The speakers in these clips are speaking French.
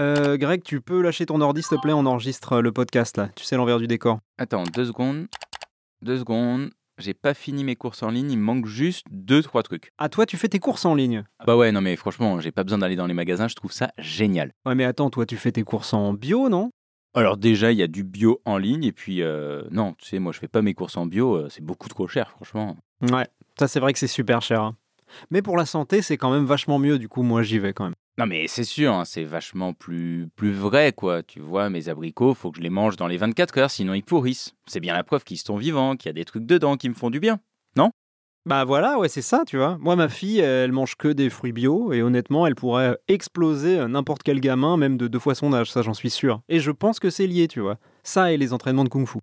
Euh, Greg, tu peux lâcher ton ordi, s'il te plaît On enregistre le podcast là. Tu sais l'envers du décor. Attends, deux secondes. Deux secondes. J'ai pas fini mes courses en ligne, il me manque juste deux, trois trucs. Ah, toi, tu fais tes courses en ligne? Bah ouais, non mais franchement, j'ai pas besoin d'aller dans les magasins, je trouve ça génial. Ouais, mais attends, toi, tu fais tes courses en bio, non? Alors déjà, il y a du bio en ligne, et puis euh, non, tu sais, moi je fais pas mes courses en bio, euh, c'est beaucoup trop cher, franchement. Ouais, ça, c'est vrai que c'est super cher. hein. Mais pour la santé, c'est quand même vachement mieux, du coup, moi, j'y vais quand même. Non mais c'est sûr, hein, c'est vachement plus, plus vrai quoi. Tu vois, mes abricots, faut que je les mange dans les 24 heures, sinon ils pourrissent. C'est bien la preuve qu'ils sont vivants, qu'il y a des trucs dedans qui me font du bien. Bah voilà, ouais, c'est ça, tu vois. Moi, ma fille, elle mange que des fruits bio, et honnêtement, elle pourrait exploser euh, n'importe quel gamin, même de deux fois son âge, ça, j'en suis sûr. Et je pense que c'est lié, tu vois. Ça et les entraînements de kung-fu.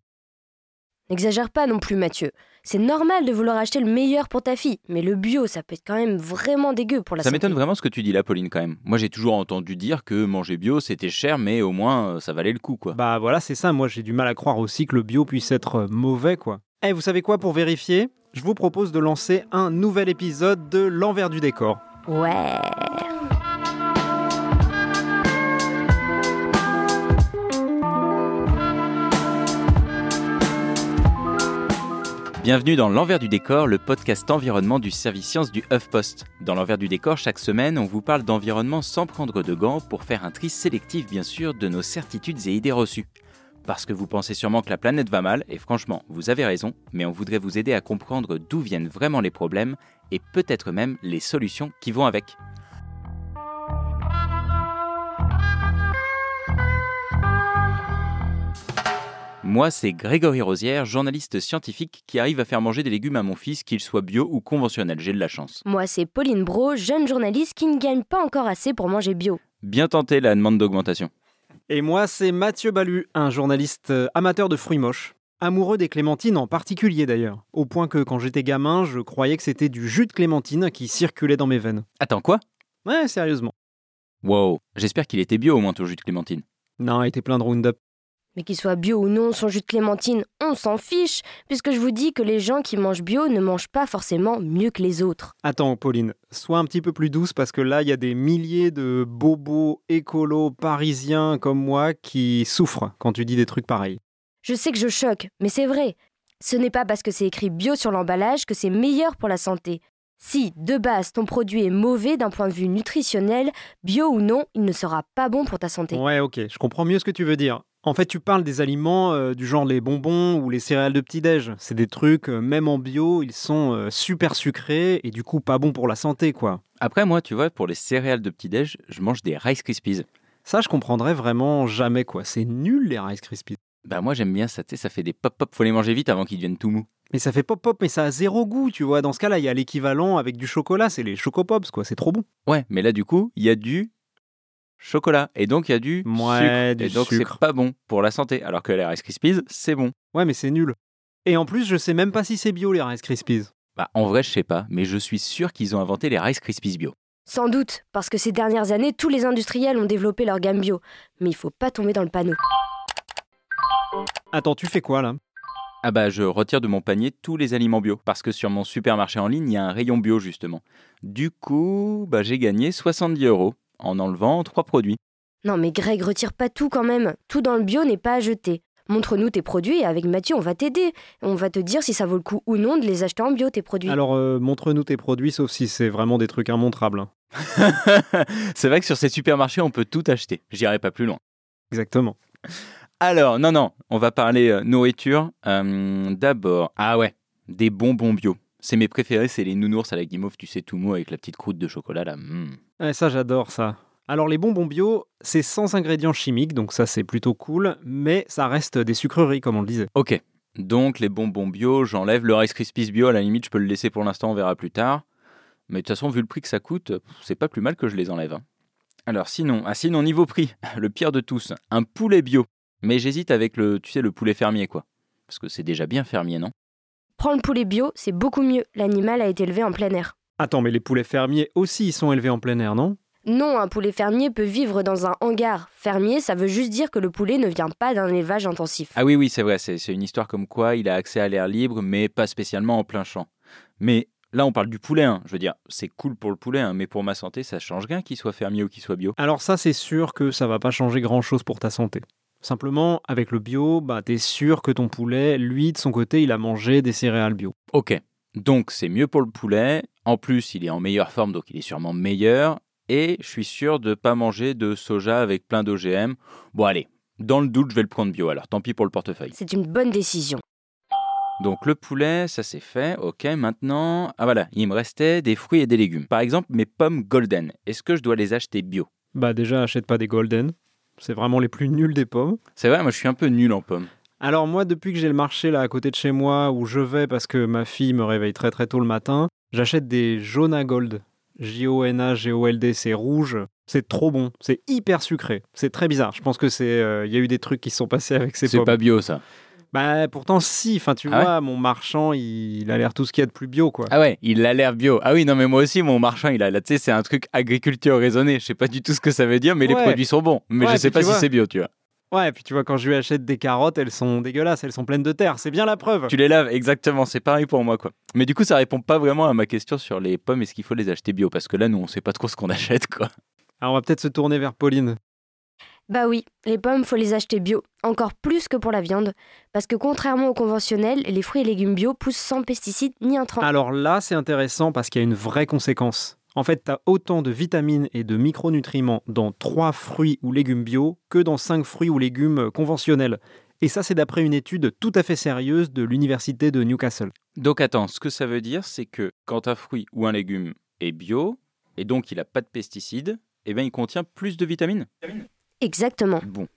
N'exagère pas non plus, Mathieu. C'est normal de vouloir acheter le meilleur pour ta fille, mais le bio, ça peut être quand même vraiment dégueu pour la Ça santé. m'étonne vraiment ce que tu dis là, Pauline, quand même. Moi j'ai toujours entendu dire que manger bio c'était cher, mais au moins euh, ça valait le coup quoi. Bah voilà, c'est ça. Moi, j'ai du mal à croire aussi que le bio puisse être euh, mauvais, quoi. Eh, vous savez quoi, pour vérifier, je vous propose de lancer un nouvel épisode de L'envers du décor. Ouais. Bienvenue dans L'envers du décor, le podcast environnement du service science du HuffPost. Dans L'envers du décor, chaque semaine, on vous parle d'environnement sans prendre de gants pour faire un tri sélectif, bien sûr, de nos certitudes et idées reçues. Parce que vous pensez sûrement que la planète va mal, et franchement, vous avez raison, mais on voudrait vous aider à comprendre d'où viennent vraiment les problèmes et peut-être même les solutions qui vont avec. Moi, c'est Grégory Rosière, journaliste scientifique qui arrive à faire manger des légumes à mon fils, qu'ils soient bio ou conventionnels, j'ai de la chance. Moi, c'est Pauline Bro, jeune journaliste qui ne gagne pas encore assez pour manger bio. Bien tenté la demande d'augmentation. Et moi, c'est Mathieu Balu, un journaliste euh, amateur de fruits moches. Amoureux des clémentines en particulier d'ailleurs. Au point que quand j'étais gamin, je croyais que c'était du jus de clémentine qui circulait dans mes veines. Attends, quoi? Ouais, sérieusement. Wow, j'espère qu'il était bio au moins ton jus de clémentine. Non, il était plein de Roundup. Mais qu'il soit bio ou non, son jus de clémentine, on s'en fiche, puisque je vous dis que les gens qui mangent bio ne mangent pas forcément mieux que les autres. Attends, Pauline, sois un petit peu plus douce parce que là, il y a des milliers de bobos écolos parisiens comme moi qui souffrent quand tu dis des trucs pareils. Je sais que je choque, mais c'est vrai. Ce n'est pas parce que c'est écrit bio sur l'emballage que c'est meilleur pour la santé. Si, de base, ton produit est mauvais d'un point de vue nutritionnel, bio ou non, il ne sera pas bon pour ta santé. Ouais, ok, je comprends mieux ce que tu veux dire. En fait, tu parles des aliments euh, du genre les bonbons ou les céréales de petit-déj. C'est des trucs, euh, même en bio, ils sont euh, super sucrés et du coup pas bons pour la santé, quoi. Après, moi, tu vois, pour les céréales de petit-déj, je mange des Rice Krispies. Ça, je comprendrais vraiment jamais, quoi. C'est nul, les Rice Krispies. Bah, moi, j'aime bien ça, tu sais, ça fait des pop-pop, faut les manger vite avant qu'ils deviennent tout mous. Mais ça fait pop-pop, mais ça a zéro goût, tu vois. Dans ce cas-là, il y a l'équivalent avec du chocolat, c'est les chocopops, quoi. C'est trop bon. Ouais, mais là, du coup, il y a du chocolat. Et donc, il y a du Ouais, sucre. du et donc, sucre. c'est pas bon pour la santé. Alors que les Rice Krispies, c'est bon. Ouais, mais c'est nul. Et en plus, je sais même pas si c'est bio, les Rice Krispies. Bah, en vrai, je sais pas, mais je suis sûr qu'ils ont inventé les Rice Krispies bio. Sans doute, parce que ces dernières années, tous les industriels ont développé leur gamme bio. Mais il faut pas tomber dans le panneau. Attends, tu fais quoi, là? Ah bah, je retire de mon panier tous les aliments bio. Parce que sur mon supermarché en ligne, il y a un rayon bio, justement. Du coup, bah, j'ai gagné 70 euros en enlevant trois produits. Non mais Greg, retire pas tout quand même. Tout dans le bio n'est pas à jeter. Montre-nous tes produits et avec Mathieu, on va t'aider. On va te dire si ça vaut le coup ou non de les acheter en bio, tes produits. Alors, euh, montre-nous tes produits, sauf si c'est vraiment des trucs immontrables. c'est vrai que sur ces supermarchés, on peut tout acheter. J'irai pas plus loin. Exactement. Alors, non, non, on va parler euh, nourriture. Euh, D'abord, ah ouais, des bonbons bio. C'est mes préférés, c'est les nounours à la guimauve, tu sais, tout mou avec la petite croûte de chocolat là. mm. Ouais, ça, j'adore ça. Alors, les bonbons bio, c'est sans ingrédients chimiques, donc ça, c'est plutôt cool, mais ça reste des sucreries, comme on le disait. Ok, donc les bonbons bio, j'enlève le Rice Krispies bio, à la limite, je peux le laisser pour l'instant, on verra plus tard. Mais de toute façon, vu le prix que ça coûte, c'est pas plus mal que je les enlève. hein. Alors sinon, ah sinon niveau prix, le pire de tous, un poulet bio. Mais j'hésite avec le, tu sais, le poulet fermier quoi. Parce que c'est déjà bien fermier, non? Prends le poulet bio, c'est beaucoup mieux. L'animal a été élevé en plein air. Attends, mais les poulets fermiers aussi ils sont élevés en plein air, non? Non, un poulet fermier peut vivre dans un hangar. Fermier, ça veut juste dire que le poulet ne vient pas d'un élevage intensif. Ah oui, oui, c'est vrai, c'est c'est une histoire comme quoi il a accès à l'air libre, mais pas spécialement en plein champ. Mais là, on parle du poulet, hein. je veux dire, c'est cool pour le poulet, hein, mais pour ma santé, ça change rien qu'il soit fermier ou qu'il soit bio. Alors ça, c'est sûr que ça va pas changer grand-chose pour ta santé. Simplement, avec le bio, bah, t'es sûr que ton poulet, lui, de son côté, il a mangé des céréales bio. Ok, donc c'est mieux pour le poulet, en plus il est en meilleure forme, donc il est sûrement meilleur, et je suis sûr de pas manger de soja avec plein d'OGM. Bon allez, dans le doute, je vais le prendre bio, alors tant pis pour le portefeuille. C'est une bonne décision. Donc le poulet, ça c'est fait. Ok, maintenant, ah voilà, il me restait des fruits et des légumes. Par exemple, mes pommes golden. Est-ce que je dois les acheter bio? Bah déjà, achète pas des golden. C'est vraiment les plus nuls des pommes. C'est vrai, moi je suis un peu nul en pommes. Alors moi, depuis que j'ai le marché là à côté de chez moi, où je vais parce que ma fille me réveille très très tôt le matin, j'achète des Jona Gold. J-O-N-A-G-O-L-D, c'est rouge. C'est trop bon. C'est hyper sucré. C'est très bizarre. Je pense que c'est, euh, il y a eu des trucs qui se sont passés avec ces C'est pommes. pas bio ça. Bah pourtant si. Enfin tu Ah ouais vois, mon marchand, il, il a l'air tout ce qu'il y a de plus bio quoi. Ah ouais, il a l'air bio. Ah oui, non mais moi aussi, mon marchand, il a là, tu sais, c'est un truc agriculture raisonnée. Je sais pas du tout ce que ça veut dire, mais les produits sont bons. Mais Ouais, je sais pas si c'est bio, tu vois. Ouais, et puis tu vois quand je lui achète des carottes, elles sont dégueulasses, elles sont pleines de terre. C'est bien la preuve. Tu les laves, exactement, c'est pareil pour moi, quoi. Mais du coup, ça répond pas vraiment à ma question sur les pommes, est-ce qu'il faut les acheter bio? Parce que là, nous, on sait pas trop ce qu'on achète, quoi. Alors on va peut-être se tourner vers Pauline. Bah oui, les pommes, faut les acheter bio, encore plus que pour la viande, parce que contrairement au conventionnel, les fruits et légumes bio poussent sans pesticides ni intrants. Alors là, c'est intéressant parce qu'il y a une vraie conséquence. En fait, tu as autant de vitamines et de micronutriments dans 3 fruits ou légumes bio que dans 5 fruits ou légumes conventionnels. Et ça, c'est d'après une étude tout à fait sérieuse de l'université de Newcastle. Donc attends, ce que ça veut dire, c'est que quand un fruit ou un légume est bio, et donc il a pas de pesticides, eh bien il contient plus de vitamines? Exactement. Bon,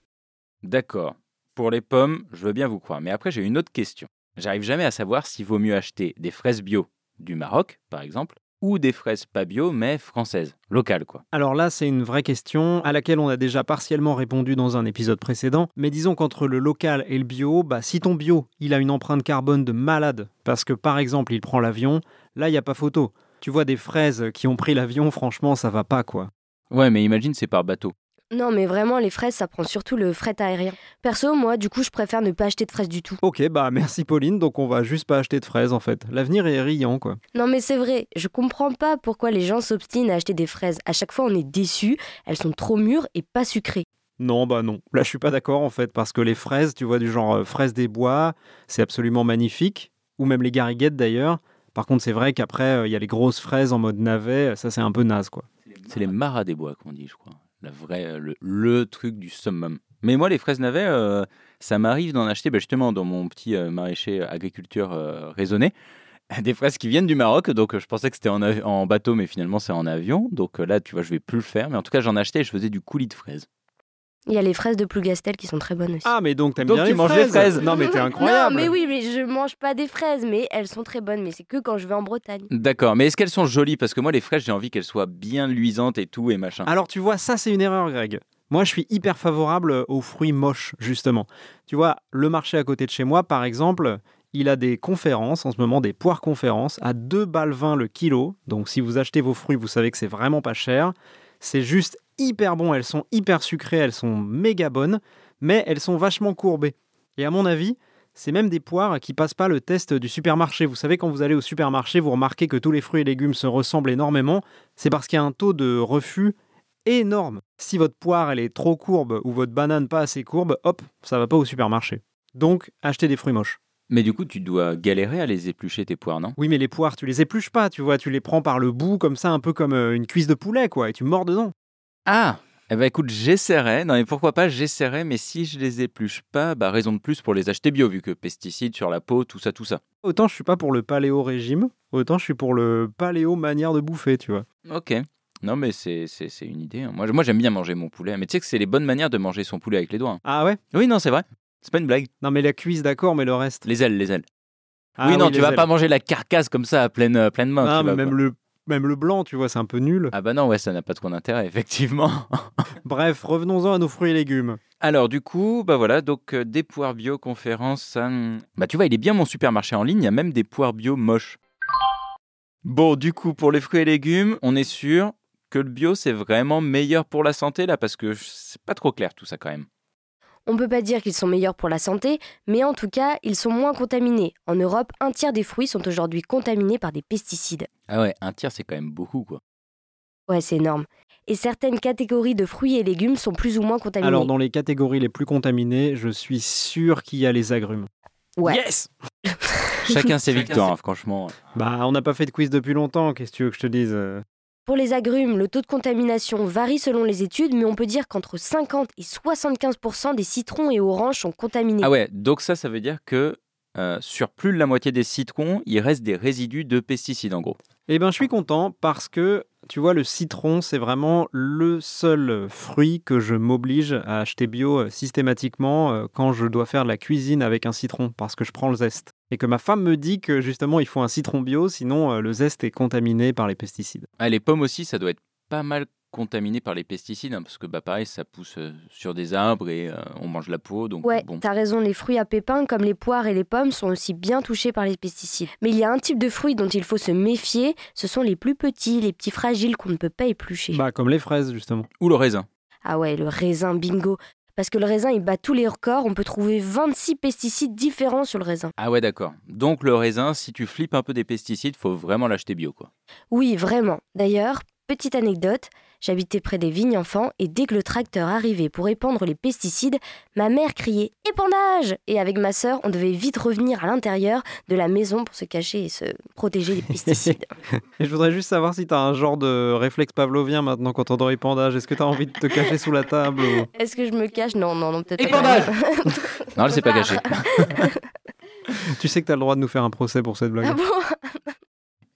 d'accord. Pour les pommes, je veux bien vous croire, mais après j'ai une autre question. J'arrive jamais à savoir s'il vaut mieux acheter des fraises bio du Maroc, par exemple, ou des fraises pas bio mais françaises, locales quoi. Alors là, c'est une vraie question à laquelle on a déjà partiellement répondu dans un épisode précédent. Mais disons qu'entre le local et le bio, bah, si ton bio, il a une empreinte carbone de malade, parce que par exemple, il prend l'avion, là, il n'y a pas photo. Tu vois des fraises qui ont pris l'avion, franchement, ça va pas quoi. Ouais, mais imagine c'est par bateau. Non, mais vraiment, les fraises, ça prend surtout le fret aérien. Perso, moi, du coup, je préfère ne pas acheter de fraises du tout. Ok, bah merci Pauline, donc on va juste pas acheter de fraises en fait. L'avenir est riant quoi. Non, mais c'est vrai, je comprends pas pourquoi les gens s'obstinent à acheter des fraises. À chaque fois, on est déçus, elles sont trop mûres et pas sucrées. Non, bah non. Là, je suis pas d'accord en fait, parce que les fraises, tu vois, du genre euh, fraises des bois, c'est absolument magnifique. Ou même les gariguettes d'ailleurs. Par contre, c'est vrai qu'après, euh, il y a les grosses fraises en mode navet, ça c'est un peu naze quoi. C'est les maras des bois qu'on dit, je crois. La vraie, le, le truc du summum. Mais moi, les fraises navets, euh, ça m'arrive d'en acheter bah, justement dans mon petit euh, maraîcher agriculture euh, raisonné. Des fraises qui viennent du Maroc, donc euh, je pensais que c'était en, bateau, mais finalement c'est en avion. Donc euh, là, tu vois, je vais plus le faire. Mais en tout cas, j'en achetais et je faisais du coulis de fraises. Il y a les fraises de Plougastel qui sont très bonnes aussi. Ah, mais donc t'aimes Donc bien tu les manges les fraises fraises. Non, mais t'es incroyable Non, mais oui, mais je mange pas des fraises, mais elles sont très bonnes. Mais c'est que quand je vais en Bretagne. D'accord, mais est-ce qu'elles sont jolies? Parce que moi, les fraises, j'ai envie qu'elles soient bien luisantes et tout et machin. Alors tu vois, ça c'est une erreur, Greg. Moi, je suis hyper favorable aux fruits moches, justement. Tu vois, le marché à côté de chez moi, par exemple, il a des conférences, en ce moment des poires conférences, à 2 balles 20 le kilo. Donc si vous achetez vos fruits, vous savez que c'est vraiment pas cher. C'est juste hyper bon, elles sont hyper sucrées, elles sont méga bonnes, mais elles sont vachement courbées. Et à mon avis, c'est même des poires qui passent pas le test du supermarché. Vous savez, quand vous allez au supermarché, vous remarquez que tous les fruits et légumes se ressemblent énormément. C'est parce qu'il y a un taux de refus énorme. Si votre poire elle est trop courbe ou votre banane pas assez courbe, hop, ça va pas au supermarché. Donc, achetez des fruits moches. Mais du coup, tu dois galérer à les éplucher, tes poires, non? Oui, mais les poires, tu les épluches pas, tu vois, tu les prends par le bout comme ça, un peu comme euh, une cuisse de poulet, quoi, et tu mords dedans. Ah Eh ben écoute, j'essaierai. Non, mais pourquoi pas, j'essaierai. Mais si je les épluche pas, bah raison de plus pour les acheter bio, vu que pesticides sur la peau, tout ça, tout ça. Autant je suis pas pour le paléo régime, autant je suis pour le paléo manière de bouffer, tu vois. Ok. Non, mais c'est c'est- c'est une idée. hein. Moi, moi j'aime bien manger mon poulet. Mais tu sais que c'est les bonnes manières de manger son poulet avec les doigts. hein. Ah ouais? Oui, non, c'est vrai. C'est pas une blague. Non, mais la cuisse, d'accord, mais le reste. Les ailes, les ailes. Ah oui, non, tu vas ailes. pas manger la carcasse comme ça à pleine, euh, pleine main. Non, tu mais vas même le même le blanc, tu vois, c'est un peu nul. Ah bah non, ouais, ça n'a pas trop d'intérêt, effectivement. Bref, revenons-en à nos fruits et légumes. Alors du coup, bah voilà, donc euh, des poires bio conférences, hmm, bah tu vois, il est bien mon supermarché en ligne, il y a même des poires bio moches. Bon, du coup, pour les fruits et légumes, on est sûr que le bio c'est vraiment meilleur pour la santé là, parce que c'est pas trop clair tout ça quand même. On ne peut pas dire qu'ils sont meilleurs pour la santé, mais en tout cas, ils sont moins contaminés. En Europe, un tiers des fruits sont aujourd'hui contaminés par des pesticides. Ah ouais, un tiers c'est quand même beaucoup quoi. Ouais, c'est énorme. Et certaines catégories de fruits et légumes sont plus ou moins contaminés. Alors, dans les catégories les plus contaminées, je suis sûr qu'il y a les agrumes. Ouais. Yes Chacun ses victoires, hein, franchement. Bah, on n'a pas fait de quiz depuis longtemps, qu'est-ce que tu veux que je te dise euh? Pour les agrumes, le taux de contamination varie selon les études, mais on peut dire qu'entre 50 et 75% des citrons et oranges sont contaminés. Ah ouais, donc ça, ça veut dire que euh, sur plus de la moitié des citrons, il reste des résidus de pesticides en gros. Eh ben, je suis content parce que, tu vois, le citron, c'est vraiment le seul fruit que je m'oblige à acheter bio euh, systématiquement euh, quand je dois faire de la cuisine avec un citron, parce que je prends le zeste. Et que ma femme me dit que justement, il faut un citron bio, sinon euh, le zeste est contaminé par les pesticides. Ah, les pommes aussi, ça doit être pas mal contaminé par les pesticides, hein, parce que bah pareil, ça pousse euh, sur des arbres et euh, on mange la peau, donc Ouais, bon. t'as raison, les fruits à pépins comme les poires et les pommes sont aussi bien touchés par les pesticides. Mais il y a un type de fruits dont il faut se méfier, ce sont les plus petits, les petits fragiles qu'on ne peut pas éplucher. Bah, comme les fraises, justement. Ou le raisin. Ah ouais, le raisin, bingo. Parce que le raisin, il bat tous les records, on peut trouver 26 pesticides différents sur le raisin. Ah ouais, d'accord. Donc le raisin, si tu flippes un peu des pesticides, faut vraiment l'acheter bio, quoi. Oui, vraiment. D'ailleurs, petite anecdote, j'habitais près des vignes enfants et dès que le tracteur arrivait pour épandre les pesticides, ma mère criait épandage Et avec ma sœur, on devait vite revenir à l'intérieur de la maison pour se cacher et se protéger des pesticides. Et je voudrais juste savoir si t'as un genre de réflexe pavlovien maintenant quand on épandage. Est-ce que t'as envie de te cacher sous la table ou- Est-ce que je me cache? Non, non, non, peut-être pas. Épandage Non, elle s'est pas cachée. Tu sais que t'as le droit de nous faire un procès pour cette blague. Ah bon?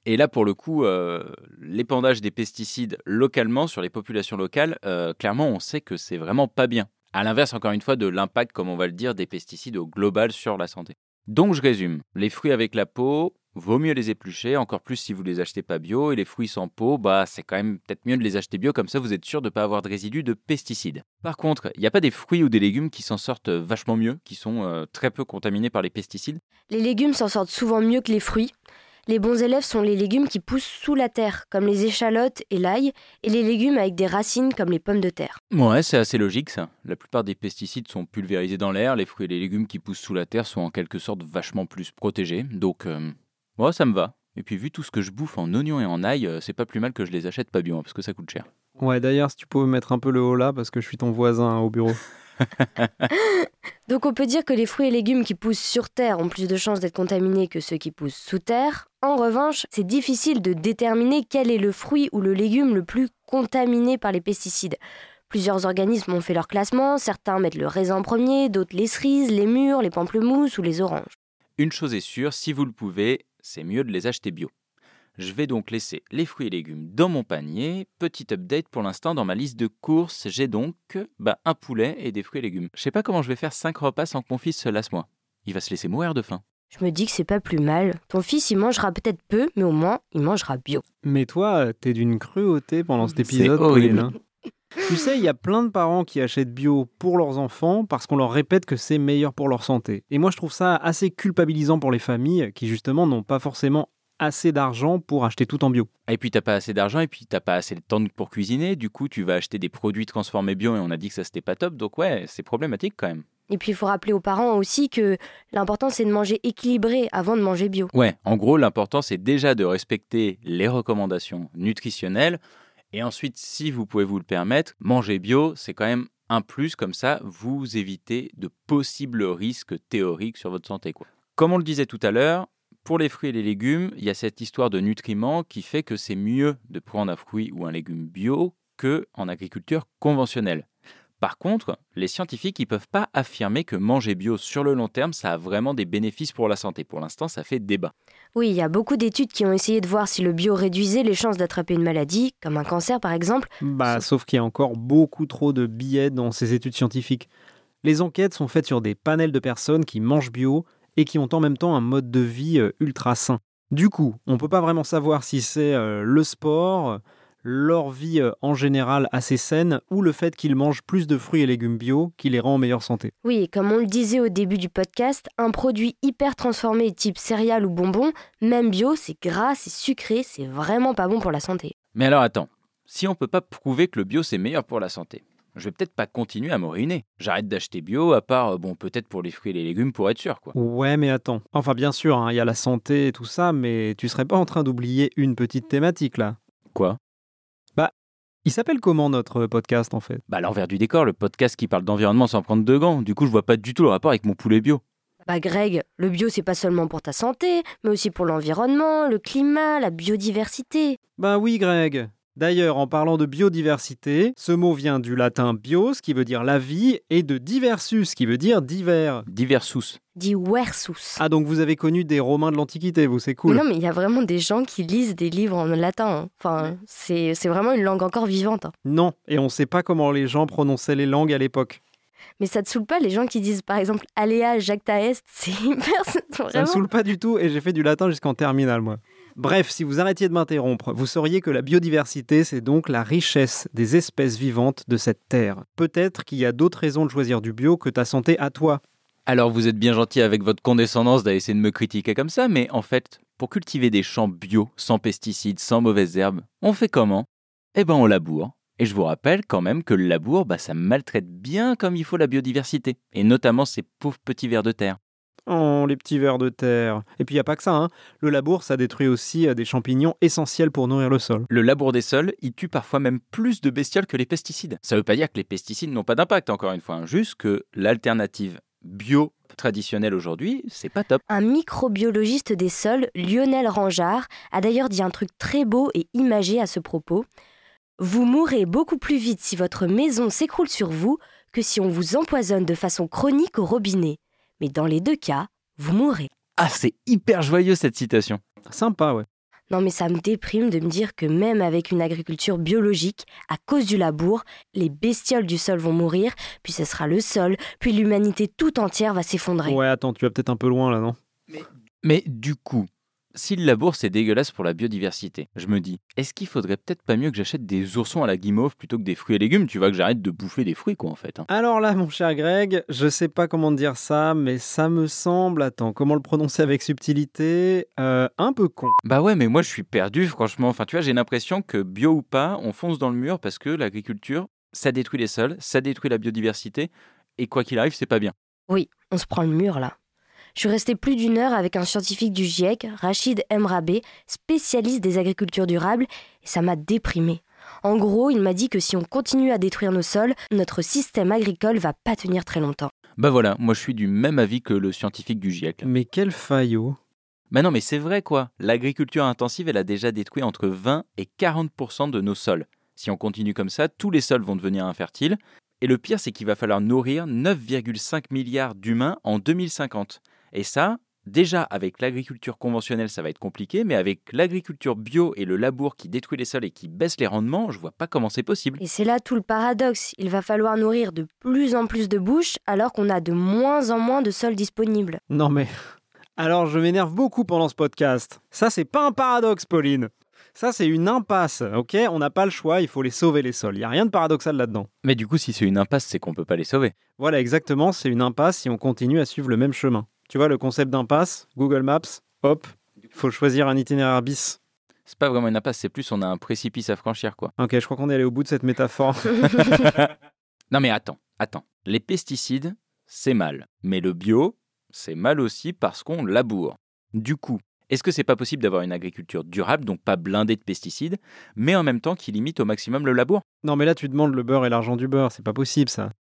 Et là, pour le coup, euh, l'épandage des pesticides localement sur les populations locales, euh, clairement, on sait que c'est vraiment pas bien. À l'inverse, encore une fois, de l'impact, comme on va le dire, des pesticides au global sur la santé. Donc, je résume. Les fruits avec la peau, vaut mieux les éplucher, encore plus si vous les achetez pas bio. Et les fruits sans peau, bah, c'est quand même peut-être mieux de les acheter bio, comme ça vous êtes sûr de ne pas avoir de résidus de pesticides. Par contre, il n'y a pas des fruits ou des légumes qui s'en sortent vachement mieux, qui sont euh, très peu contaminés par les pesticides? Les légumes s'en sortent souvent mieux que les fruits. Les bons élèves sont les légumes qui poussent sous la terre, comme les échalotes et l'ail, et les légumes avec des racines comme les pommes de terre. Ouais, c'est assez logique ça. La plupart des pesticides sont pulvérisés dans l'air, les fruits et les légumes qui poussent sous la terre sont en quelque sorte vachement plus protégés. Donc, euh, ouais, ça me va. Et puis, vu tout ce que je bouffe en oignons et en ail, euh, c'est pas plus mal que je les achète pas bio, hein, parce que ça coûte cher. Ouais, d'ailleurs, si tu pouvais mettre un peu le haut là, parce que je suis ton voisin hein, au bureau. Donc on peut dire que les fruits et légumes qui poussent sur terre ont plus de chances d'être contaminés que ceux qui poussent sous terre. En revanche, c'est difficile de déterminer quel est le fruit ou le légume le plus contaminé par les pesticides. Plusieurs organismes ont fait leur classement, certains mettent le raisin en premier, d'autres les cerises, les mûres, les pamplemousses ou les oranges. Une chose est sûre, si vous le pouvez, c'est mieux de les acheter bio. Je vais donc laisser les fruits et légumes dans mon panier. Petit update pour l'instant dans ma liste de courses, j'ai donc bah, un poulet et des fruits et légumes. Je sais pas comment je vais faire 5 repas sans que mon fils se lasse moi. Il va se laisser mourir de faim. Je me dis que c'est pas plus mal. Ton fils, il mangera peut-être peu, mais au moins, il mangera bio. Mais toi, t'es d'une cruauté pendant cet C'est épisode, horrible. Pauline, hein. Tu sais, il y a plein de parents qui achètent bio pour leurs enfants parce qu'on leur répète que c'est meilleur pour leur santé. Et moi, je trouve ça assez culpabilisant pour les familles qui, justement, n'ont pas forcément assez d'argent pour acheter tout en bio. Et puis t'as pas assez d'argent et puis t'as pas assez de temps pour cuisiner. Du coup, tu vas acheter des produits transformés bio et on a dit que ça c'était pas top. Donc ouais, c'est problématique quand même. Et puis il faut rappeler aux parents aussi que l'important c'est de manger équilibré avant de manger bio. Ouais, en gros, l'important c'est déjà de respecter les recommandations nutritionnelles. Et ensuite, si vous pouvez vous le permettre, manger bio, c'est quand même un plus. Comme ça, vous évitez de possibles risques théoriques sur votre santé. Comme on le disait tout à l'heure, pour les fruits et les légumes, il y a cette histoire de nutriments qui fait que c'est mieux de prendre un fruit ou un légume bio que en agriculture conventionnelle. Par contre, les scientifiques ne peuvent pas affirmer que manger bio sur le long terme, ça a vraiment des bénéfices pour la santé. Pour l'instant, ça fait débat. Oui, il y a beaucoup d'études qui ont essayé de voir si le bio réduisait les chances d'attraper une maladie, comme un cancer par exemple. Bah, sauf qu'il y a encore beaucoup trop de biais dans ces études scientifiques. Les enquêtes sont faites sur des panels de personnes qui mangent bio et qui ont en même temps un mode de vie euh, ultra sain. Du coup, on peut pas vraiment savoir si c'est euh, le sport, leur vie euh, en général assez saine ou le fait qu'ils mangent plus de fruits et légumes bio qui les rend en meilleure santé. Oui, et comme on le disait au début du podcast, un produit hyper transformé type céréales ou bonbons, même bio, c'est gras, c'est sucré, c'est vraiment pas bon pour la santé. Mais alors attends, si on peut pas prouver que le bio c'est meilleur pour la santé, je vais peut-être pas continuer à me ruiner. J'arrête d'acheter bio, à part, euh, bon, peut-être pour les fruits et les légumes pour être sûr, quoi. Ouais, mais attends. Enfin, bien sûr, hein, il y a la santé et tout ça, mais tu serais pas en train d'oublier une petite thématique là? Quoi? Il s'appelle comment notre podcast en fait? Bah, l'envers du décor, le podcast qui parle d'environnement sans prendre de gants. Du coup, je vois pas du tout le rapport avec mon poulet bio. Bah Greg, le bio c'est pas seulement pour ta santé, mais aussi pour l'environnement, le climat, la biodiversité. Bah oui, Greg. D'ailleurs, en parlant de biodiversité, ce mot vient du latin bios, qui veut dire la vie, et de diversus, qui veut dire divers. Diversus. Dit versus. Ah, donc vous avez connu des Romains de l'Antiquité, vous, c'est cool. Mais non, mais il y a vraiment des gens qui lisent des livres en latin. hein. Enfin, c'est c'est vraiment une langue encore vivante. hein. Non, et on sait pas comment les gens prononçaient les langues à l'époque. Mais ça te saoule pas les gens qui disent par exemple Aléa Jacta Est C'est hyper. Ça me Vraiment. saoule pas du tout, et j'ai fait du latin jusqu'en terminale, moi. Bref, si vous arrêtiez de m'interrompre, vous sauriez que la biodiversité, c'est donc la richesse des espèces vivantes de cette terre. Peut-être qu'il y a d'autres raisons de choisir du bio que ta santé à toi. Alors, vous êtes bien gentil avec votre condescendance d'essayer de me critiquer comme ça, mais en fait, pour cultiver des champs bio, sans pesticides, sans mauvaises herbes, on fait comment? Eh ben, on laboure. Et je vous rappelle quand même que le labour, bah, ça maltraite bien comme il faut la biodiversité, et notamment ces pauvres petits vers de terre. Oh, les petits vers de terre. Et puis il n'y a pas que ça, hein. le labour, ça détruit aussi euh, des champignons essentiels pour nourrir le sol. Le labour des sols, il tue parfois même plus de bestioles que les pesticides. Ça veut pas dire que les pesticides n'ont pas d'impact, encore une fois, hein, juste que l'alternative bio traditionnelle aujourd'hui, c'est pas top. Un microbiologiste des sols, Lionel Rangeard, a d'ailleurs dit un truc très beau et imagé à ce propos. Vous mourrez beaucoup plus vite si votre maison s'écroule sur vous que si on vous empoisonne de façon chronique au robinet. Mais dans les deux cas, vous mourrez. Ah, c'est hyper joyeux cette citation. Sympa, ouais. Non mais ça me déprime de me dire que même avec une agriculture biologique, à cause du labour, les bestioles du sol vont mourir, puis ce sera le sol, puis l'humanité tout entière va s'effondrer. Ouais, attends, tu vas peut-être un peu loin là, non? Mais du coup, si le labour c'est dégueulasse pour la biodiversité, je me dis, est-ce qu'il faudrait peut-être pas mieux que j'achète des oursons à la guimauve plutôt que des fruits et légumes Tu vois que j'arrête de bouffer des fruits quoi en fait. hein. Alors là, mon cher Greg, je sais pas comment dire ça, mais ça me semble, attends, comment le prononcer avec subtilité Euh, Un peu con. Bah ouais, mais moi je suis perdu franchement. Enfin tu vois, j'ai l'impression que bio ou pas, on fonce dans le mur parce que l'agriculture, ça détruit les sols, ça détruit la biodiversité, et quoi qu'il arrive, c'est pas bien. Oui, on se prend le mur là. Je suis restée plus d'une heure avec un scientifique du GIEC, Rachid Emrabé, spécialiste des agricultures durables, et ça m'a déprimée. En gros, il m'a dit que si on continue à détruire nos sols, notre système agricole va pas tenir très longtemps. Bah voilà, moi je suis du même avis que le scientifique du GIEC. Mais quel faillot. Bah non, mais c'est vrai quoi. L'agriculture intensive, elle a déjà détruit entre 20 et 40% de nos sols. Si on continue comme ça, tous les sols vont devenir infertiles. Et le pire, c'est qu'il va falloir nourrir 9,5 milliards d'humains en 2050. Et ça, déjà avec l'agriculture conventionnelle, ça va être compliqué, mais avec l'agriculture bio et le labour qui détruit les sols et qui baisse les rendements, je vois pas comment c'est possible. Et c'est là tout le paradoxe. Il va falloir nourrir de plus en plus de bouches alors qu'on a de moins en moins de sols disponibles. Non mais... Alors je m'énerve beaucoup pendant ce podcast. Ça, c'est pas un paradoxe, Pauline. Ça, c'est une impasse, ok? On n'a pas le choix, il faut les sauver les sols. Il n'y a rien de paradoxal là-dedans. Mais du coup, si c'est une impasse, c'est qu'on peut pas les sauver. Voilà, exactement, c'est une impasse si on continue à suivre le même chemin. Tu vois, le concept d'impasse, Google Maps, hop, il faut choisir un itinéraire bis. C'est pas vraiment une impasse, c'est plus on a un précipice à franchir quoi. Ok, je crois qu'on est allé au bout de cette métaphore. Non mais attends, attends. Les pesticides, c'est mal. Mais le bio, c'est mal aussi parce qu'on laboure. Du coup, est-ce que c'est pas possible d'avoir une agriculture durable, donc pas blindée de pesticides, mais en même temps qui limite au maximum le labour? Non mais là, tu demandes le beurre et l'argent du beurre, c'est pas possible ça.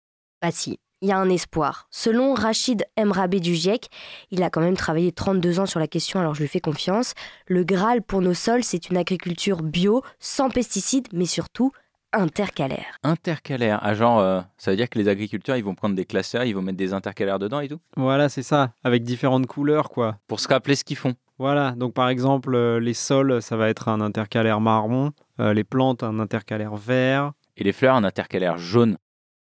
Bah si, il y a un espoir. Selon Rachid Emrabé du GIEC, il a quand même travaillé 32 ans sur la question, alors je lui fais confiance. Le Graal pour nos sols, c'est une agriculture bio, sans pesticides, mais surtout intercalaire. Intercalaire, ah genre, euh, ça veut dire que les agriculteurs, ils vont prendre des classeurs, ils vont mettre des intercalaires dedans et tout? Voilà, c'est ça, avec différentes couleurs quoi. Pour se rappeler ce qu'ils font. Voilà, donc par exemple, euh, les sols, ça va être un intercalaire marron, euh, les plantes, un intercalaire vert. Et les fleurs, un intercalaire jaune.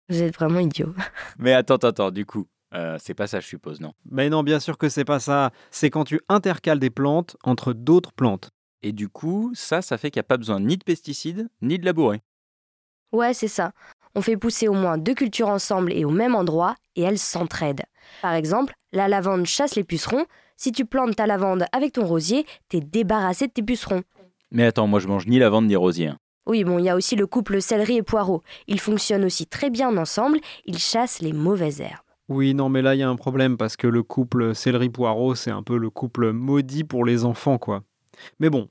Vous êtes vraiment idiot. Mais attends, attends, attends, du coup. Euh, c'est pas ça, je suppose, non? Mais non, bien sûr que c'est pas ça. C'est quand tu intercales des plantes entre d'autres plantes. Et du coup, ça, ça fait qu'il n'y a pas besoin ni de pesticides, ni de labourer. Ouais, c'est ça. On fait pousser au moins deux cultures ensemble et au même endroit, et elles s'entraident. Par exemple, la lavande chasse les pucerons. Si tu plantes ta lavande avec ton rosier, t'es débarrassé de tes pucerons. Mais attends, moi je mange ni lavande ni rosier. Oui, bon, il y a aussi le couple céleri et poireau. Ils fonctionnent aussi très bien ensemble, ils chassent les mauvaises herbes. Oui, non, mais là, il y a un problème parce que le couple céleri-poireau, c'est un peu le couple maudit pour les enfants, quoi. Mais bon,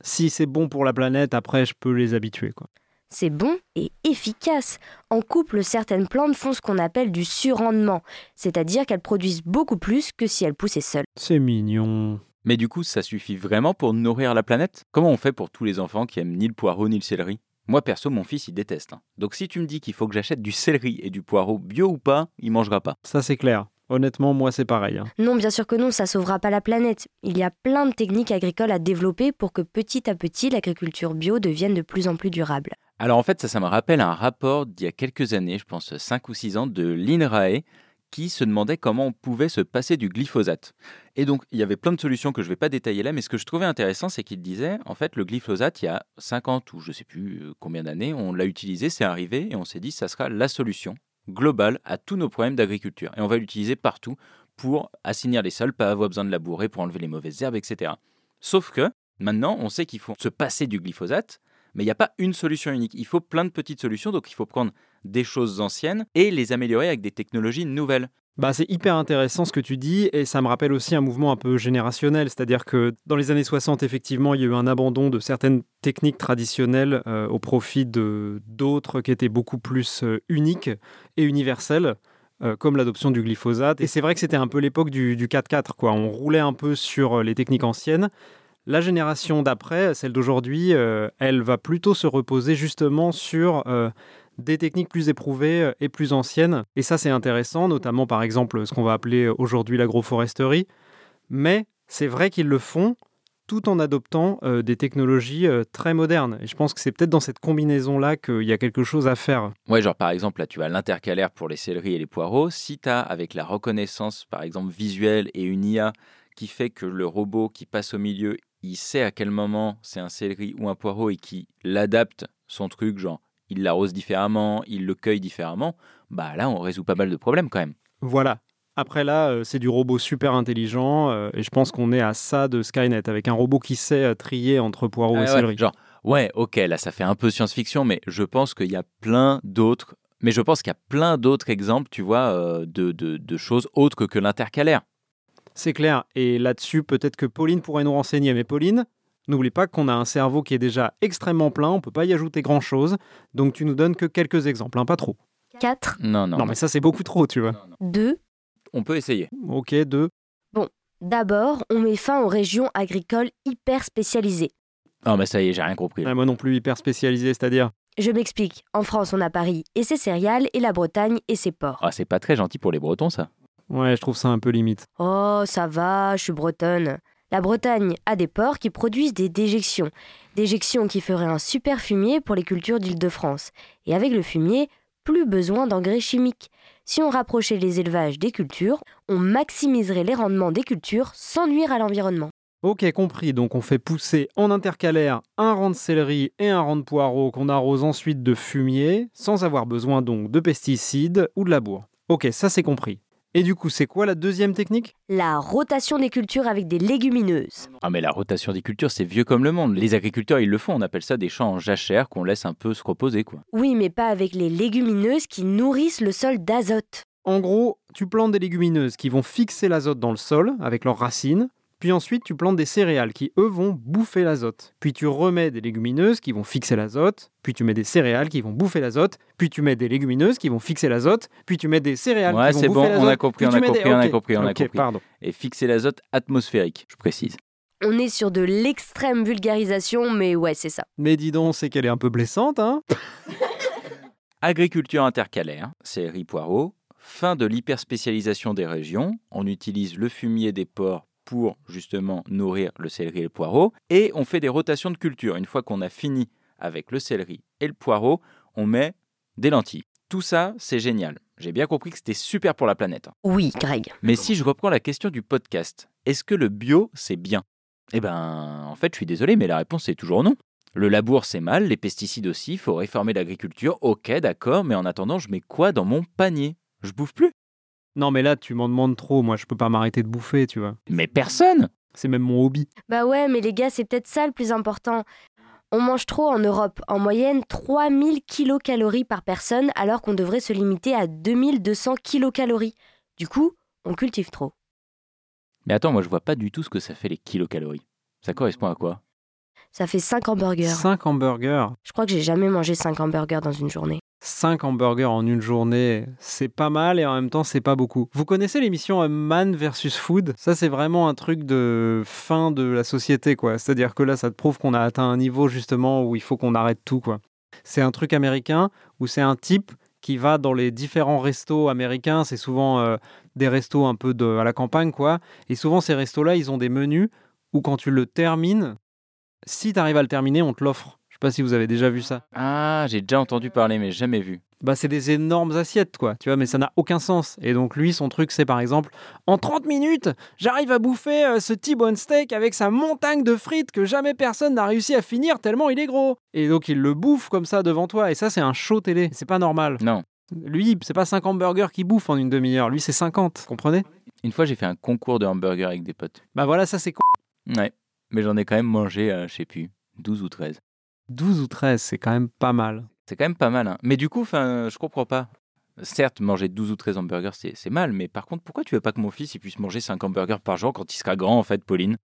si c'est bon pour la planète, après, je peux les habituer, quoi. C'est bon et efficace. En couple, certaines plantes font ce qu'on appelle du surrendement, c'est-à-dire qu'elles produisent beaucoup plus que si elles poussaient seules. C'est mignon. Mais du coup, ça suffit vraiment pour nourrir la planète? Comment on fait pour tous les enfants qui aiment ni le poireau ni le céleri? Moi perso, mon fils, il déteste. hein. Donc si tu me dis qu'il faut que j'achète du céleri et du poireau bio ou pas, il mangera pas. Ça, c'est clair. Honnêtement, moi, c'est pareil. hein. Non, bien sûr que non, ça sauvera pas la planète. Il y a plein de techniques agricoles à développer pour que petit à petit l'agriculture bio devienne de plus en plus durable. Alors en fait, ça, ça me rappelle un rapport d'il y a quelques années, je pense 5 ou 6 ans, de l'INRAE, qui se demandait comment on pouvait se passer du glyphosate. Et donc, il y avait plein de solutions que je ne vais pas détailler là, mais ce que je trouvais intéressant, c'est qu'il disait, en fait, le glyphosate, il y a 50 ou je ne sais plus euh, combien d'années, on l'a utilisé, c'est arrivé, et on s'est dit, ça sera la solution globale à tous nos problèmes d'agriculture. Et on va l'utiliser partout pour assainir les sols, pas avoir besoin de labourer, pour enlever les mauvaises herbes, etc. Sauf que, maintenant, on sait qu'il faut se passer du glyphosate, mais il n'y a pas une solution unique. Il faut plein de petites solutions, donc il faut prendre des choses anciennes et les améliorer avec des technologies nouvelles. Bah, c'est hyper intéressant ce que tu dis et ça me rappelle aussi un mouvement un peu générationnel, c'est-à-dire que dans les années 60, effectivement, il y a eu un abandon de certaines techniques traditionnelles euh, au profit de d'autres qui étaient beaucoup plus euh, uniques et universelles. euh, comme l'adoption du glyphosate. Et c'est vrai que c'était un peu l'époque du, du 4-4, quoi. On roulait un peu sur les techniques anciennes. La génération d'après, celle d'aujourd'hui, euh, elle va plutôt se reposer justement sur euh, des techniques plus éprouvées euh, et plus anciennes. Et ça, c'est intéressant, notamment par exemple ce qu'on va appeler aujourd'hui l'agroforesterie. Mais c'est vrai qu'ils le font tout en adoptant des technologies très modernes. Et je pense que c'est peut-être dans cette combinaison-là qu'il y a quelque chose à faire. Ouais, genre par exemple, là tu as l'intercalaire pour les céleris et les poireaux. Si tu as avec la reconnaissance, par exemple, visuelle et une IA qui fait que le robot qui passe au milieu, il sait à quel moment c'est un céleri ou un poireau et qui l'adapte son truc, genre il l'arrose différemment, il le cueille différemment, bah là on résout pas mal de problèmes quand même. Voilà. Après là, euh, c'est du robot super intelligent euh, et je pense qu'on est à ça de Skynet avec un robot qui sait euh, trier entre poireaux Ah et ouais, céleri. genre, ouais, ok, là ça fait un peu science-fiction, mais je pense qu'il y a plein d'autres. Mais je pense qu'il y a plein d'autres exemples, tu vois, euh, de, de, de choses autres que, que l'intercalaire. C'est clair. Et là-dessus, peut-être que Pauline pourrait nous renseigner. Mais Pauline, n'oublie pas qu'on a un cerveau qui est déjà extrêmement plein, on peut pas y ajouter grand-chose. Donc tu nous donnes que quelques exemples, hein, pas trop. 4, Non, non. Non, mais ça c'est beaucoup trop, tu vois. 2. On peut essayer. Ok, deux. D'abord, on met fin aux régions agricoles hyper spécialisées. Ah, mais ça y est, j'ai rien compris. Ah, moi non plus hyper spécialisé, c'est-à-dire. Je m'explique. En France, on a Paris et ses céréales et la Bretagne et ses ports. Ah, c'est pas très gentil pour les Bretons, ça. Ouais, je trouve ça un peu limite. Oh, ça va, je suis bretonne. La Bretagne a des ports qui produisent des déjections. Déjections qui feraient un super fumier pour les cultures d'Île-de-France. Et avec le fumier, plus besoin d'engrais chimiques. Si on rapprochait les élevages des cultures, on maximiserait les rendements des cultures sans nuire à l'environnement. Ok, compris. Donc on fait pousser en intercalaire un rang de céleri et un rang de poireaux qu'on arrose ensuite de fumier, sans avoir besoin donc de pesticides ou de labour. Ok, ça c'est compris. Et du coup, c'est quoi la deuxième technique? La rotation des cultures avec des légumineuses. Ah, mais la rotation des cultures, c'est vieux comme le monde. Les agriculteurs, ils le font. On appelle ça des champs en jachère qu'on laisse un peu se reposer, quoi. Oui, mais pas avec les légumineuses qui nourrissent le sol d'azote. En gros, tu plantes des légumineuses qui vont fixer l'azote dans le sol avec leurs racines, puis ensuite tu plantes des céréales qui, eux, vont bouffer l'azote. Puis tu remets des légumineuses qui vont fixer l'azote, puis tu mets des céréales qui vont bouffer l'azote, puis tu mets des légumineuses qui vont fixer l'azote, puis tu mets des céréales Ouais, qui vont c'est bouffer bon, l'azote. on a compris, on a des- compris, on a compris, on a ok, compris. pardon. Et fixer l'azote atmosphérique, je précise. On est sur de l'extrême vulgarisation, mais ouais, c'est ça. Mais dis donc, c'est qu'elle est un peu blessante, hein Agriculture intercalaire, céleri poireaux. Fin de l'hyperspécialisation des régions. On utilise le fumier des porcs pour justement nourrir le céleri et le poireau. Et on fait des rotations de culture. Une fois qu'on a fini avec le céleri et le poireau, on met des lentilles. Tout ça, c'est génial. J'ai bien compris que c'était super pour la planète. Oui, Greg. Mais si je reprends la question du podcast, est-ce que le bio, c'est bien? Eh ben, en fait, je suis désolé, mais la réponse est toujours non. Le labour, c'est mal, les pesticides aussi, il faut réformer l'agriculture, ok, d'accord, mais en attendant, je mets quoi dans mon panier? Je bouffe plus? Non, mais là, tu m'en demandes trop. Moi, je peux pas m'arrêter de bouffer, tu vois. Mais personne C'est même mon hobby. Bah ouais, mais les gars, c'est peut-être ça le plus important. On mange trop en Europe, en moyenne 3000 kilocalories par personne, alors qu'on devrait se limiter à 2200 kilocalories. Du coup, on cultive trop. Mais attends, moi je vois pas du tout ce que ça fait les kilocalories. Ça correspond à quoi? Ça fait 5 hamburgers. 5 hamburgers. Je crois que j'ai jamais mangé 5 hamburgers dans une journée. 5 hamburgers en une journée, c'est pas mal et en même temps c'est pas beaucoup. Vous connaissez l'émission euh, Man versus Food? Ça c'est vraiment un truc de fin de la société quoi. C'est-à-dire que là ça te prouve qu'on a atteint un niveau justement où il faut qu'on arrête tout quoi. C'est un truc américain où c'est un type qui va dans les différents restos américains, c'est souvent euh, des restos un peu de, à la campagne quoi. Et souvent ces restos là ils ont des menus où quand tu le termines, si tu arrives à le terminer on te l'offre. Je sais pas si vous avez déjà vu ça. Ah, j'ai déjà entendu parler, mais jamais vu. Bah, c'est des énormes assiettes, quoi, tu vois, mais ça n'a aucun sens. Et donc, lui, son truc, c'est par exemple, en 30 minutes, j'arrive à bouffer euh, ce T-bone steak avec sa montagne de frites que jamais personne n'a réussi à finir tellement il est gros. Et donc, il le bouffe comme ça devant toi. Et ça, c'est un show télé. C'est pas normal. Non. Lui, c'est pas 5 hamburgers qu'il bouffe en une demi-heure. Lui, c'est 50. Comprenez? Une fois, j'ai fait un concours de hamburgers avec des potes. Bah voilà, ça, c'est con. Ouais. Mais j'en ai quand même mangé, euh, je sais plus, 12 ou 13. 12 ou 13, c'est quand même pas mal. C'est quand même pas mal. hein. Mais du coup, je comprends pas. Certes, manger 12 ou 13 hamburgers, c'est c'est mal, mais par contre, pourquoi tu veux pas que mon fils il puisse manger 5 hamburgers par jour quand il sera grand, en fait, Pauline?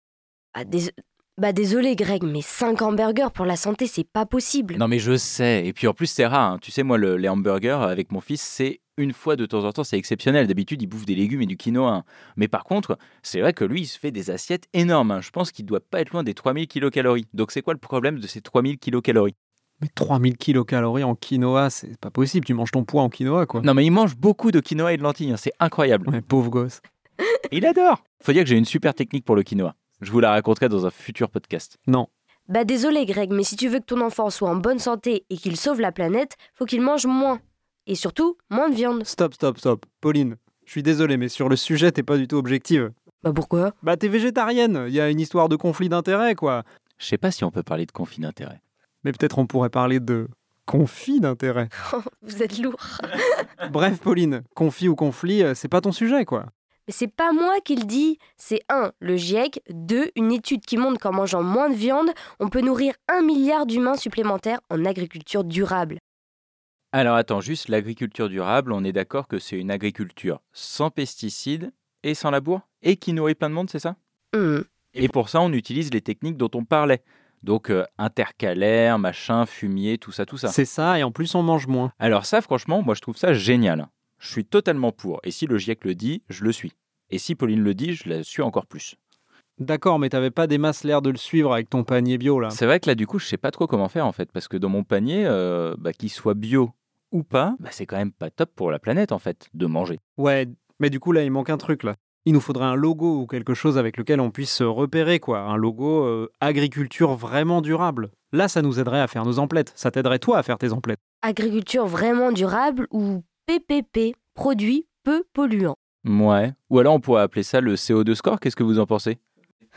Ah, dés- Bah désolé Greg, mais 5 hamburgers pour la santé, c'est pas possible. Non, mais je sais. Et puis en plus, c'est rare. hein. Tu sais, moi, le- les hamburgers avec mon fils, c'est une fois de temps en temps, c'est exceptionnel. D'habitude, il bouffe des légumes et du quinoa. hein. Mais par contre, c'est vrai que lui, il se fait des assiettes énormes. hein. Je pense qu'il doit pas être loin des 3000 kilocalories. Donc, c'est quoi le problème de ces 3000 kilocalories? Mais 3000 kilocalories en quinoa, c'est pas possible. Tu manges ton poids en quinoa, quoi. Non, mais il mange beaucoup de quinoa et de lentilles. hein. C'est incroyable. Ouais, pauvre gosse. Il adore. Faut dire que j'ai une super technique pour le quinoa. Je vous la raconterai dans un futur podcast. Non. Bah désolé Greg, mais si tu veux que ton enfant soit en bonne santé et qu'il sauve la planète, faut qu'il mange moins. Et surtout, moins de viande. Stop, stop, stop. Pauline, je suis désolé, mais sur le sujet, t'es pas du tout objective. Bah pourquoi? Bah, t'es végétarienne. Il y a une histoire de conflit d'intérêts, quoi. Je sais pas si on peut parler de conflit d'intérêt. Mais peut-être on pourrait parler de conflit d'intérêts. Vous êtes lourd. Bref, Pauline, conflit ou conflit, euh, c'est pas ton sujet, quoi. Mais c'est pas moi qui le dis, c'est 1. Le GIEC, 2. Une étude qui montre qu'en mangeant moins de viande, on peut nourrir un milliard d'humains supplémentaires en agriculture durable. Alors attends, juste l'agriculture durable, on est d'accord que c'est une agriculture sans pesticides et sans labour et qui nourrit plein de monde, c'est ça? Hmm. Et pour ça, on utilise les techniques dont on parlait. Donc euh, intercalaire, machin, fumier, tout ça, tout ça. C'est ça, et en plus, on mange moins. Alors ça, franchement, moi je trouve ça génial. Je suis totalement pour. Et si le GIEC le dit, je le suis. Et si Pauline le dit, je la suis encore plus. D'accord, mais t'avais pas des masses l'air de le suivre avec ton panier bio, là? C'est vrai que là, du coup, je sais pas trop comment faire en fait, parce que dans mon panier, euh, bah, qu'il soit bio ou pas, bah, c'est quand même pas top pour la planète en fait, de manger. Ouais, mais du coup, là, il manque un truc, là. Il nous faudrait un logo ou quelque chose avec lequel on puisse se repérer, quoi. Un logo euh, agriculture vraiment durable. Là, ça nous aiderait à faire nos emplettes. Ça t'aiderait, toi, à faire tes emplettes. Agriculture vraiment durable ou PPP, produit peu polluant. Ouais. Ou alors on pourrait appeler ça le CO2 score, qu'est-ce que vous en pensez?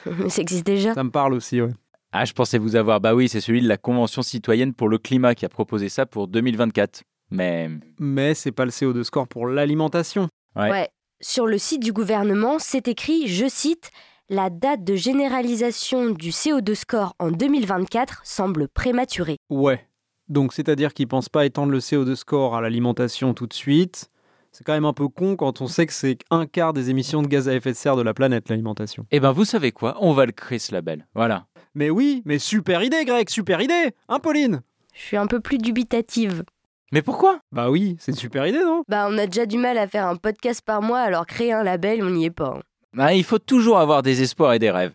Ça existe déjà. Ça me parle aussi, ouais. Ah, je pensais vous avoir. Bah oui, c'est celui de la Convention citoyenne pour le climat qui a proposé ça pour 2024. Mais. Mais c'est pas le CO2 score pour l'alimentation. Ouais. Ouais. Sur le site du gouvernement, c'est écrit, je cite, La date de généralisation du CO2 score en 2024 semble prématurée. Ouais. Donc, c'est-à-dire qu'ils pensent pas étendre le CO2 score à l'alimentation tout de suite. C'est quand même un peu con quand on sait que c'est un quart des émissions de gaz à effet de serre de la planète, l'alimentation. Eh ben, vous savez quoi? On va le créer ce label. Voilà. Mais oui, mais super idée, Greg, super idée Hein, Pauline? Je suis un peu plus dubitative. Mais pourquoi? Bah oui, c'est une super idée, non? Bah, on a déjà du mal à faire un podcast par mois, alors créer un label, on n'y est pas. hein. Bah, il faut toujours avoir des espoirs et des rêves.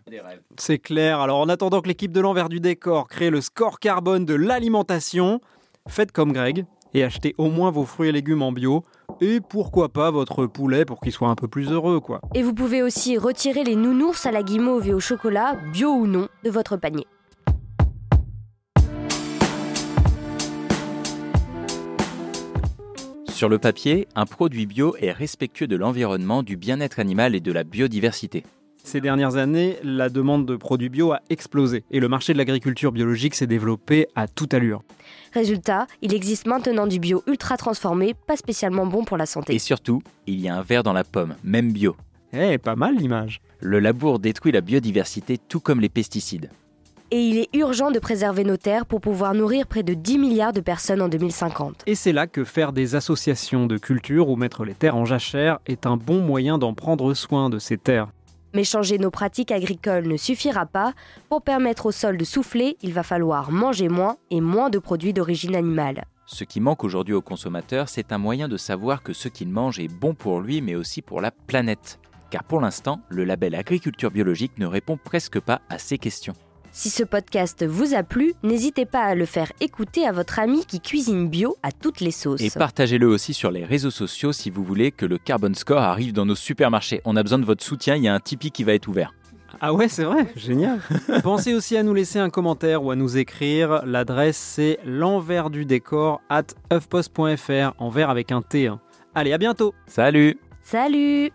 C'est clair. Alors, en attendant que l'équipe de l'envers du décor crée le score carbone de l'alimentation, faites comme Greg et achetez au moins vos fruits et légumes en bio. Et pourquoi pas votre poulet pour qu'il soit un peu plus heureux, quoi. Et vous pouvez aussi retirer les nounours à la guimauve et au chocolat, bio ou non, de votre panier. Sur le papier, un produit bio est respectueux de l'environnement, du bien-être animal et de la biodiversité. Ces dernières années, la demande de produits bio a explosé et le marché de l'agriculture biologique s'est développé à toute allure. Résultat, il existe maintenant du bio ultra transformé, pas spécialement bon pour la santé. Et surtout, il y a un verre dans la pomme, même bio. Eh, pas mal l'image. Le labour détruit la biodiversité tout comme les pesticides. Et il est urgent de préserver nos terres pour pouvoir nourrir près de 10 milliards de personnes en 2050. Et c'est là que faire des associations de culture ou mettre les terres en jachère est un bon moyen d'en prendre soin de ces terres. Mais changer nos pratiques agricoles ne suffira pas. Pour permettre au sol de souffler, il va falloir manger moins et moins de produits d'origine animale. Ce qui manque aujourd'hui aux consommateurs, c'est un moyen de savoir que ce qu'il mange est bon pour lui, mais aussi pour la planète. Car pour l'instant, le label agriculture biologique ne répond presque pas à ces questions. Si ce podcast vous a plu, n'hésitez pas à le faire écouter à votre ami qui cuisine bio à toutes les sauces. Et partagez-le aussi sur les réseaux sociaux si vous voulez que le Carbon Score arrive dans nos supermarchés. On a besoin de votre soutien, il y a un Tipeee qui va être ouvert. Ah ouais, c'est vrai, génial. Pensez aussi à nous laisser un commentaire ou à nous écrire. L'adresse c'est l'envers du décor at ufpost.fr, envers avec un T. hein. Allez, à bientôt Salut Salut